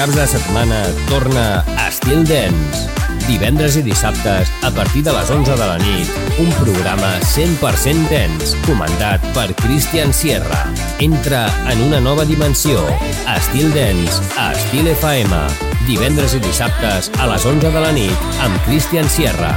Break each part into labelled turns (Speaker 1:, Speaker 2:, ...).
Speaker 1: caps de setmana torna Estil Dance. Divendres i dissabtes, a partir de les 11 de la nit, un programa 100% dance, comandat per Christian Sierra. Entra en una nova dimensió. Estil Dance, a Estil FM. Divendres i dissabtes, a les 11 de la nit, amb Christian Sierra.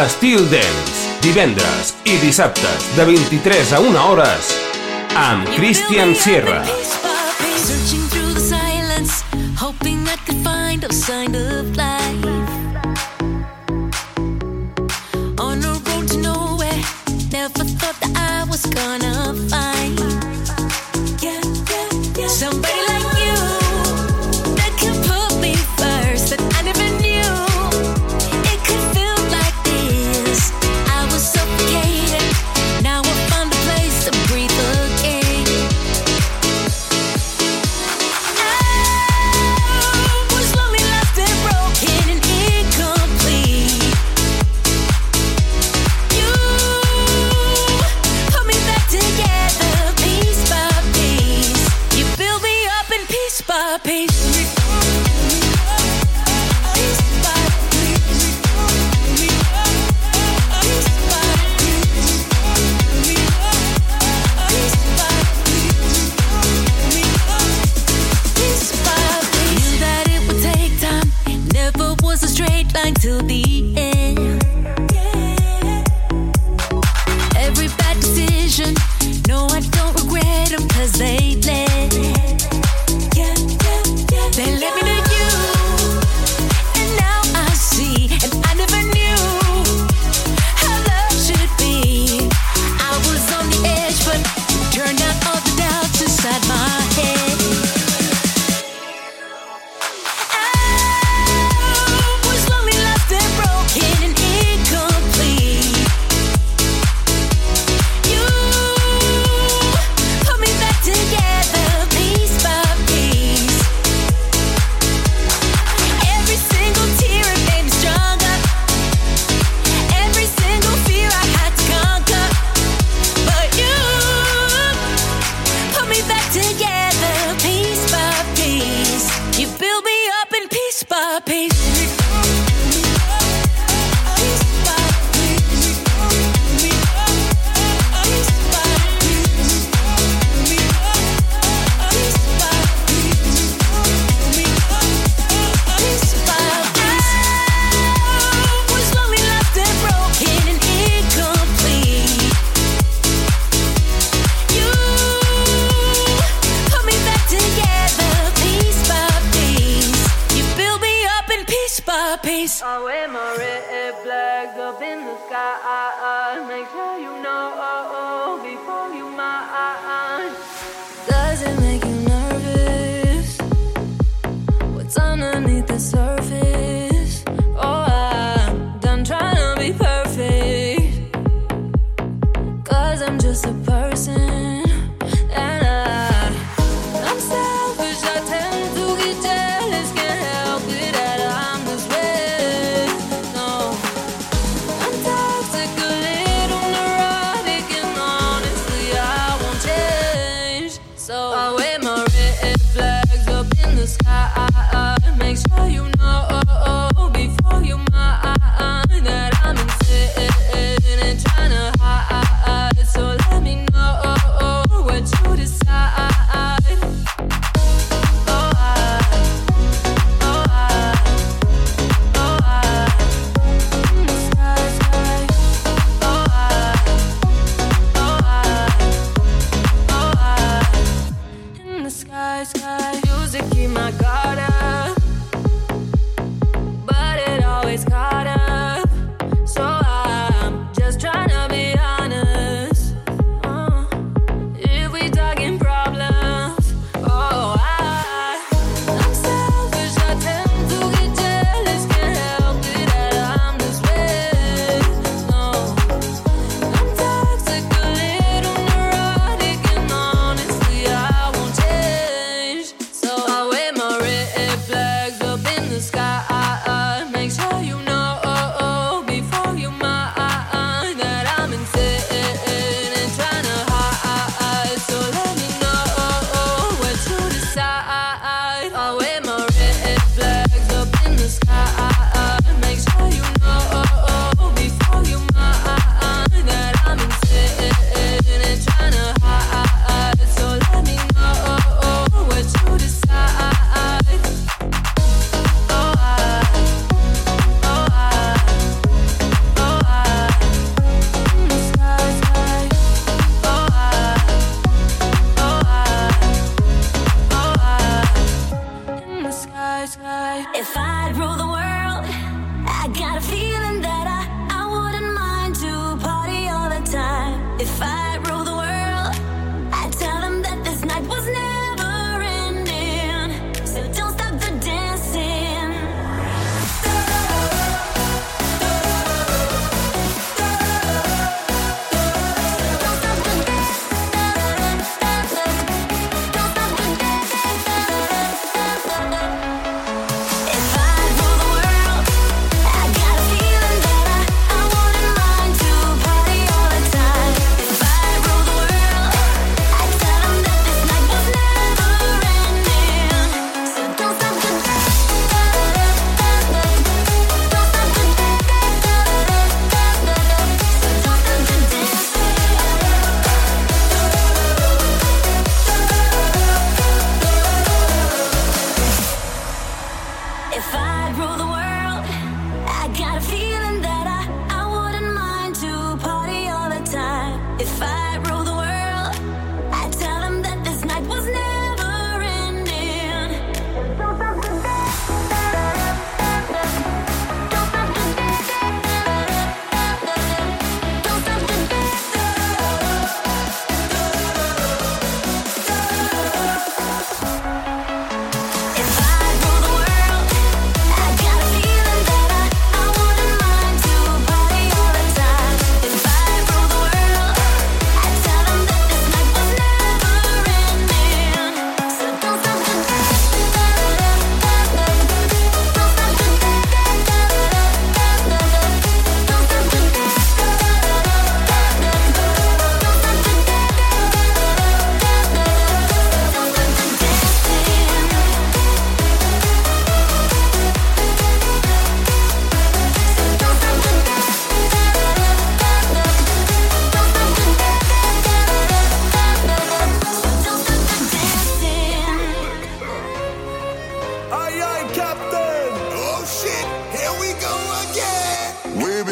Speaker 2: Estil Dance, divendres i dissabtes de 23 a 1 hores amb Christian Sierra. On to nowhere, never thought that I was gonna find.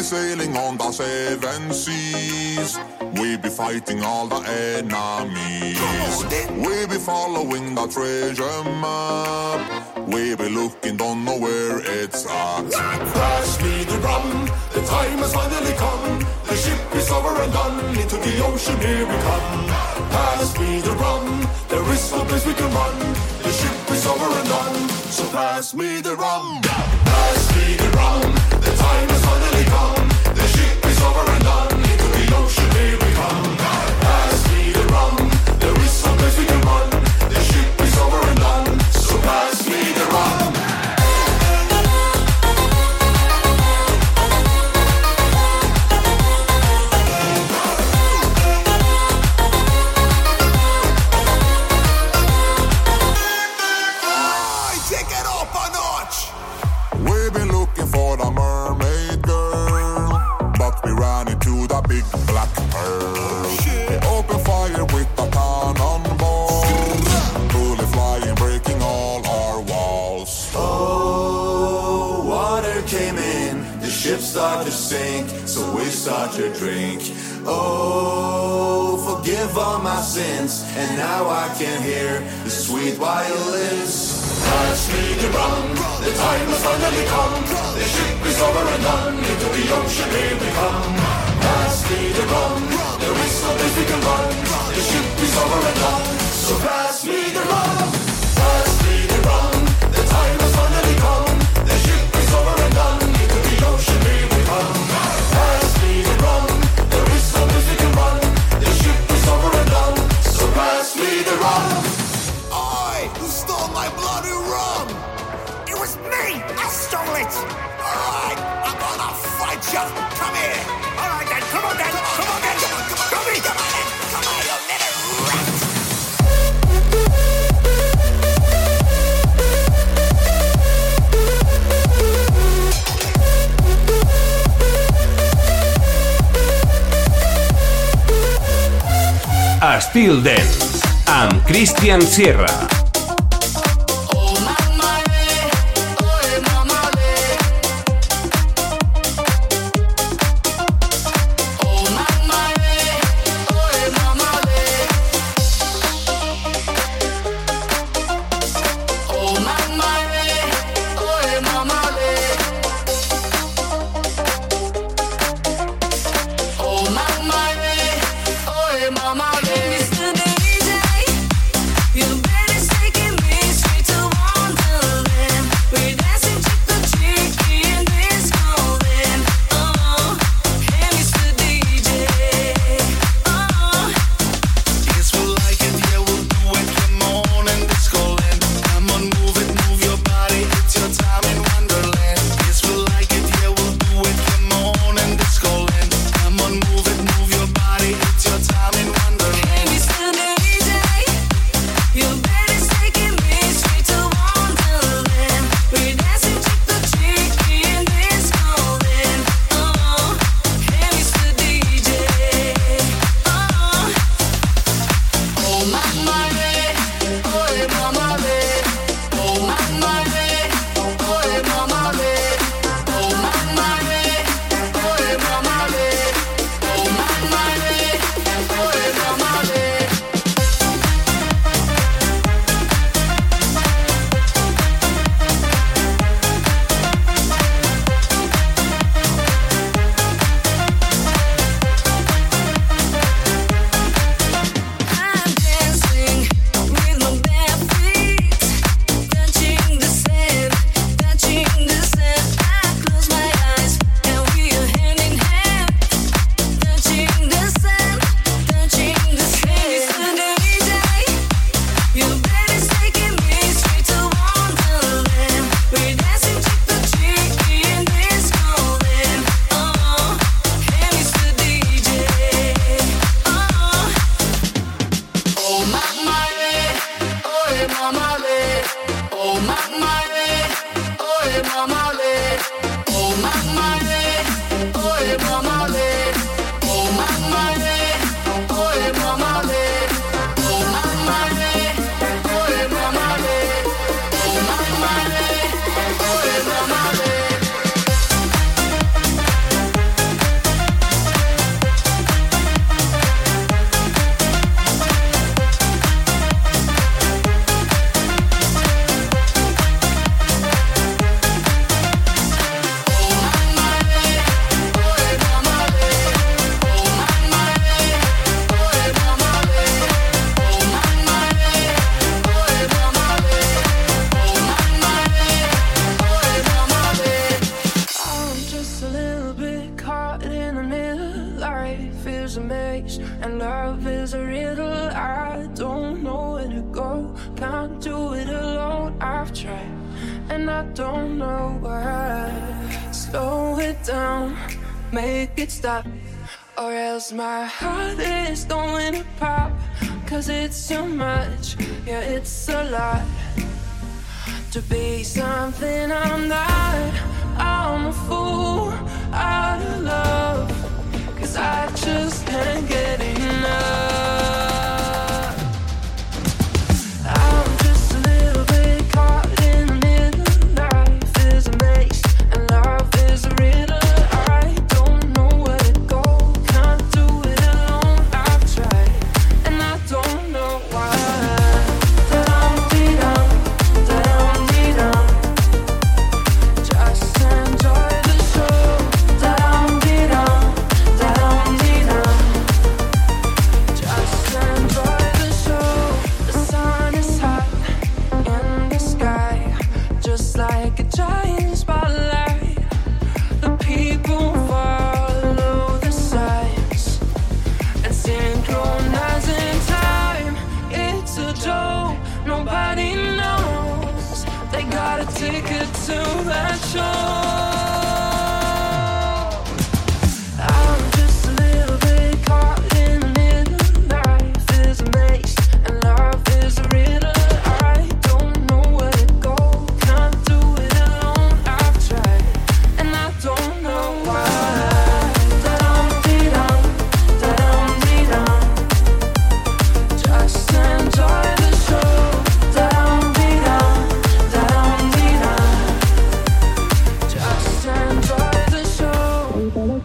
Speaker 3: Sailing on the seven seas. We be fighting all the enemies. We be following the treasure map. We be looking, don't know where it's at.
Speaker 4: Pass me the rum, the time has finally come. The ship is over and done, into the ocean here we come. Pass me the rum, there is no place we can run. The ship is over and done, so pass me the rum. Pass me the rum, the time has finally come. The ship is over and done, into the ocean here we come. To drink. Oh, forgive all my sins, and now I can hear the sweet violins. Pass me the rum, the time has finally come. The ship is over and done, into the ocean here we come. Pass me the rum, there is no place we can run. The ship is over and done, so pass me the rum.
Speaker 3: Stole
Speaker 5: it!
Speaker 3: Alright, I'm gonna fight you. Come here.
Speaker 5: All right then, come on then, come on then!
Speaker 3: Come on, come on,
Speaker 5: Come
Speaker 3: come on, then. come on, you little rat.
Speaker 2: Amb Christian Sierra.
Speaker 6: I don't know why. Slow it down, make it stop. Or else my heart is going to pop. Cause it's too much, yeah, it's a lot. To be something I'm not, I'm a fool out of love. Cause I just can't get enough.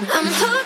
Speaker 1: I'm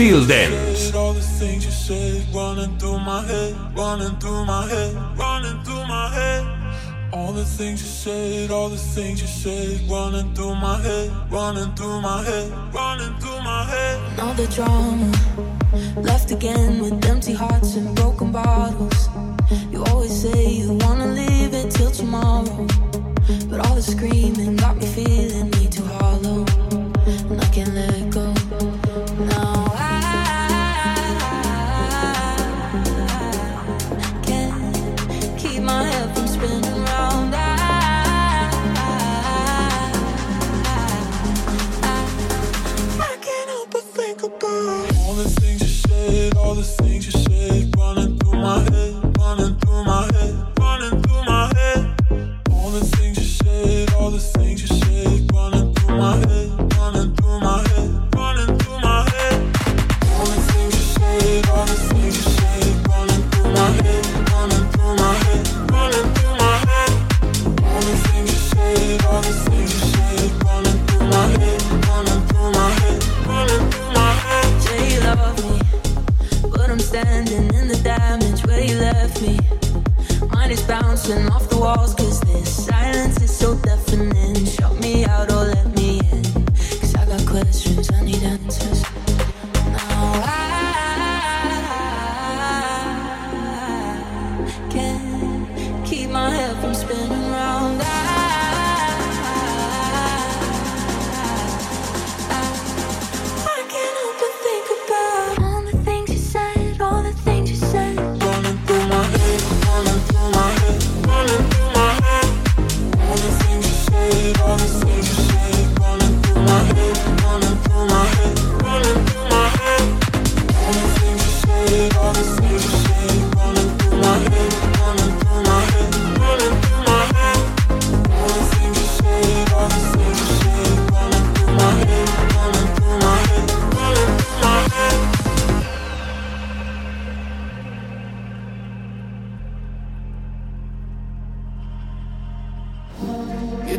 Speaker 7: Styl Dance.
Speaker 8: running through my head, running through my head, running through my head. All the things you said, all the things you said, running through my head, running through my head, running through my head.
Speaker 9: All the drama, left again with empty hearts and broken bottles. You always say you wanna leave it till tomorrow, but all the screaming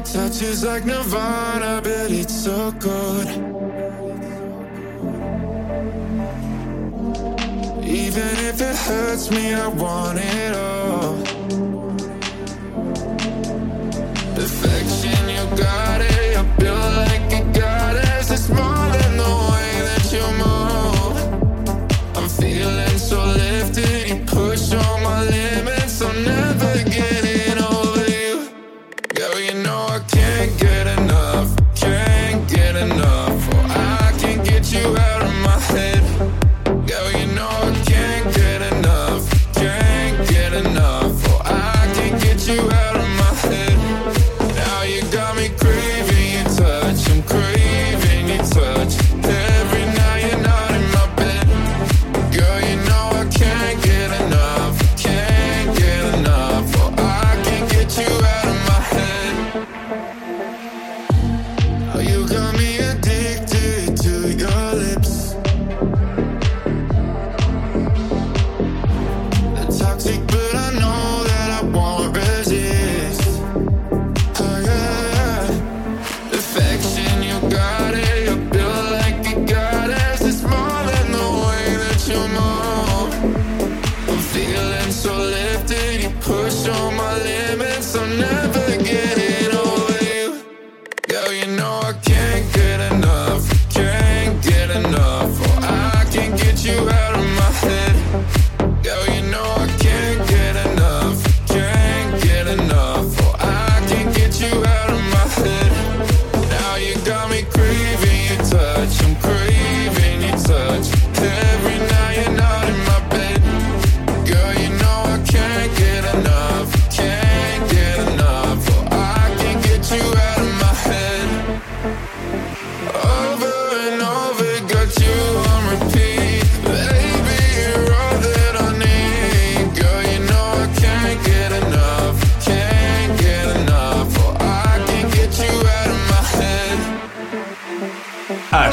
Speaker 9: Your
Speaker 10: touch is like Nirvana, but it's so good. Even if it hurts me, I want it all. Perfection, you got it. I feel like a goddess. It's more.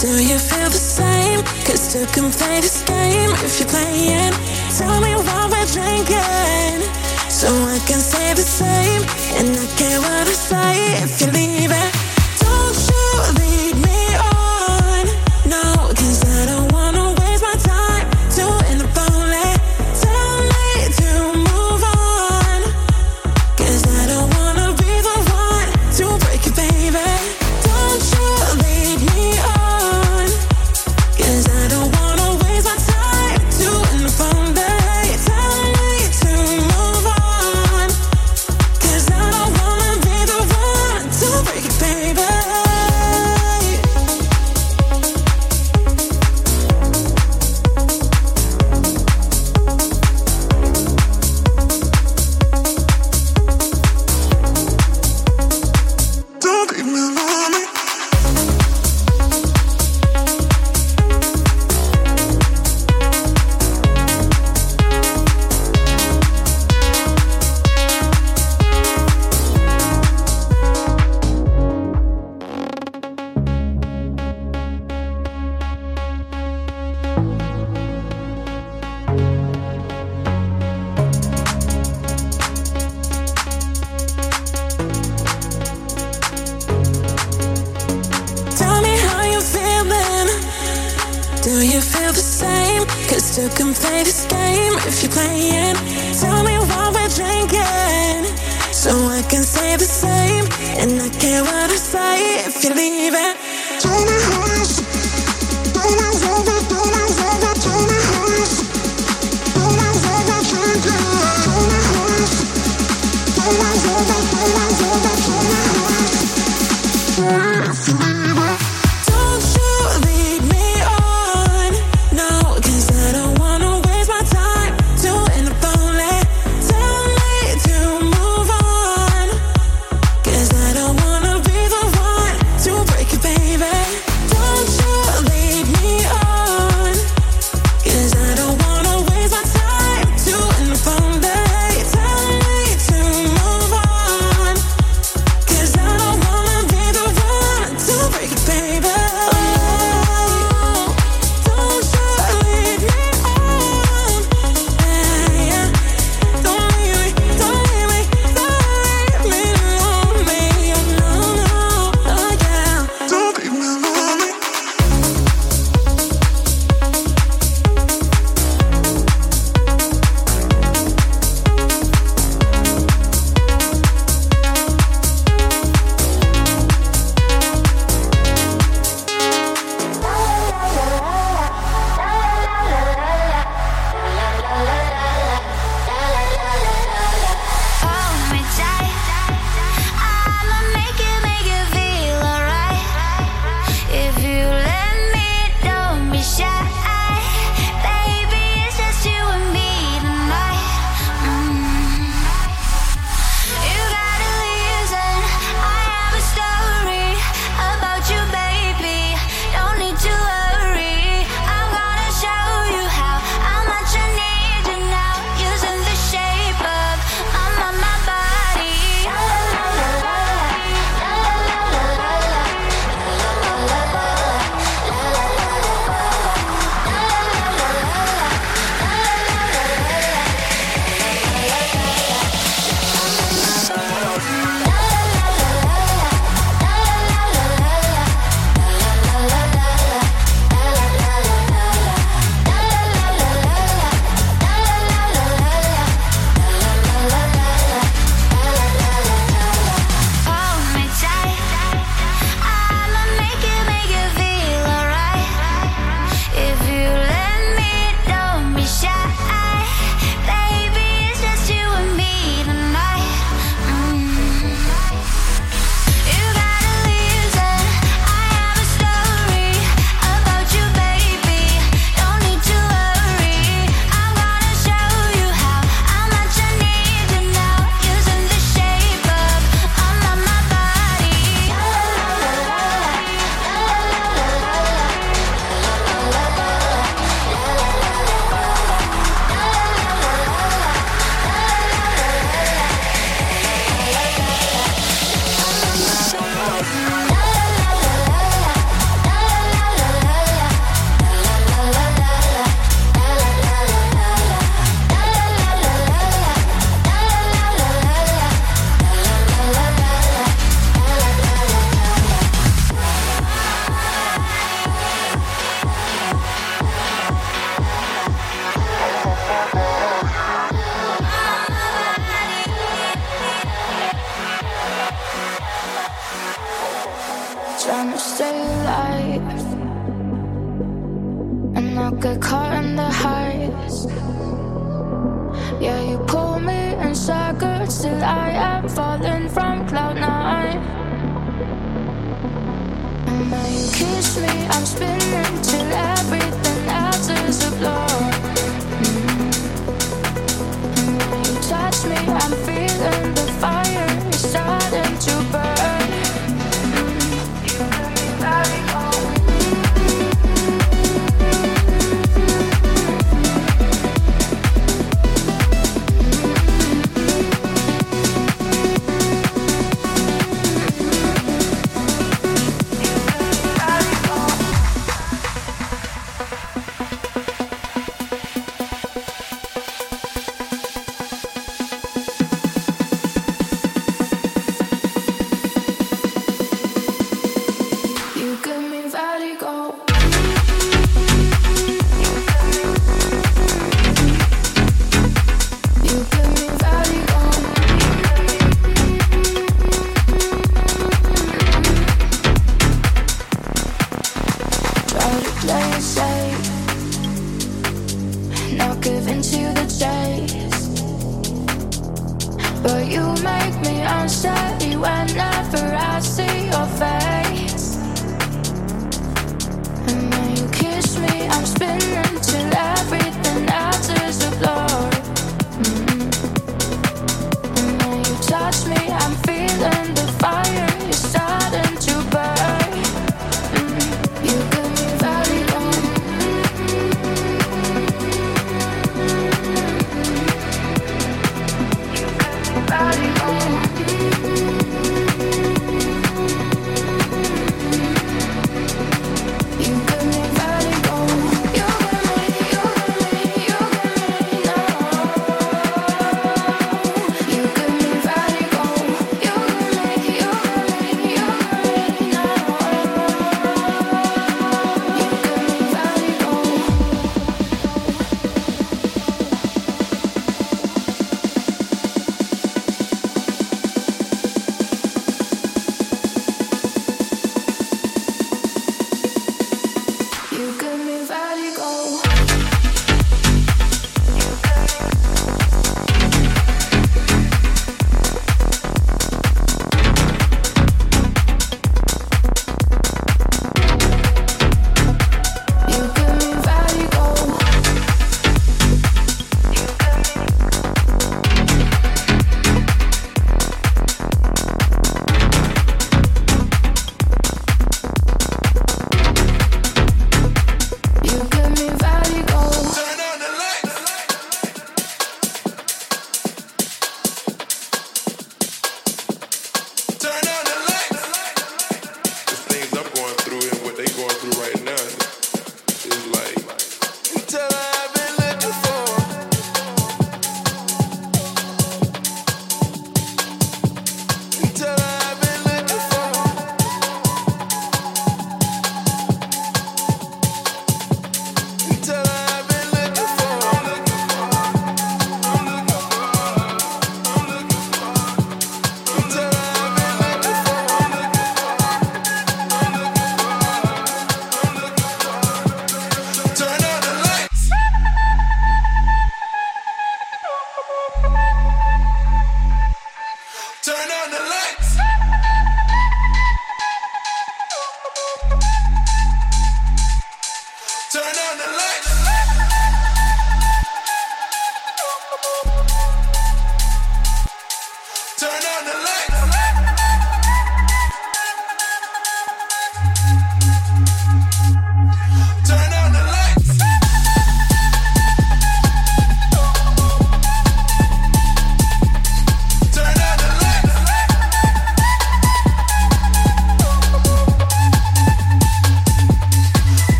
Speaker 11: Do you feel the same? Cause you can play this game if you're playing. Tell me what we're drinking. So I can say the same. And I care what I say if you
Speaker 12: leave
Speaker 11: it. get caught in the
Speaker 12: highs. Yeah, you pull me
Speaker 11: in circles till I
Speaker 13: am falling from cloud nine. And when you kiss me, I'm spinning till everything else is a blur. Mm-hmm. When you touch me, I'm feeling the fire is starting to burn.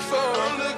Speaker 10: for.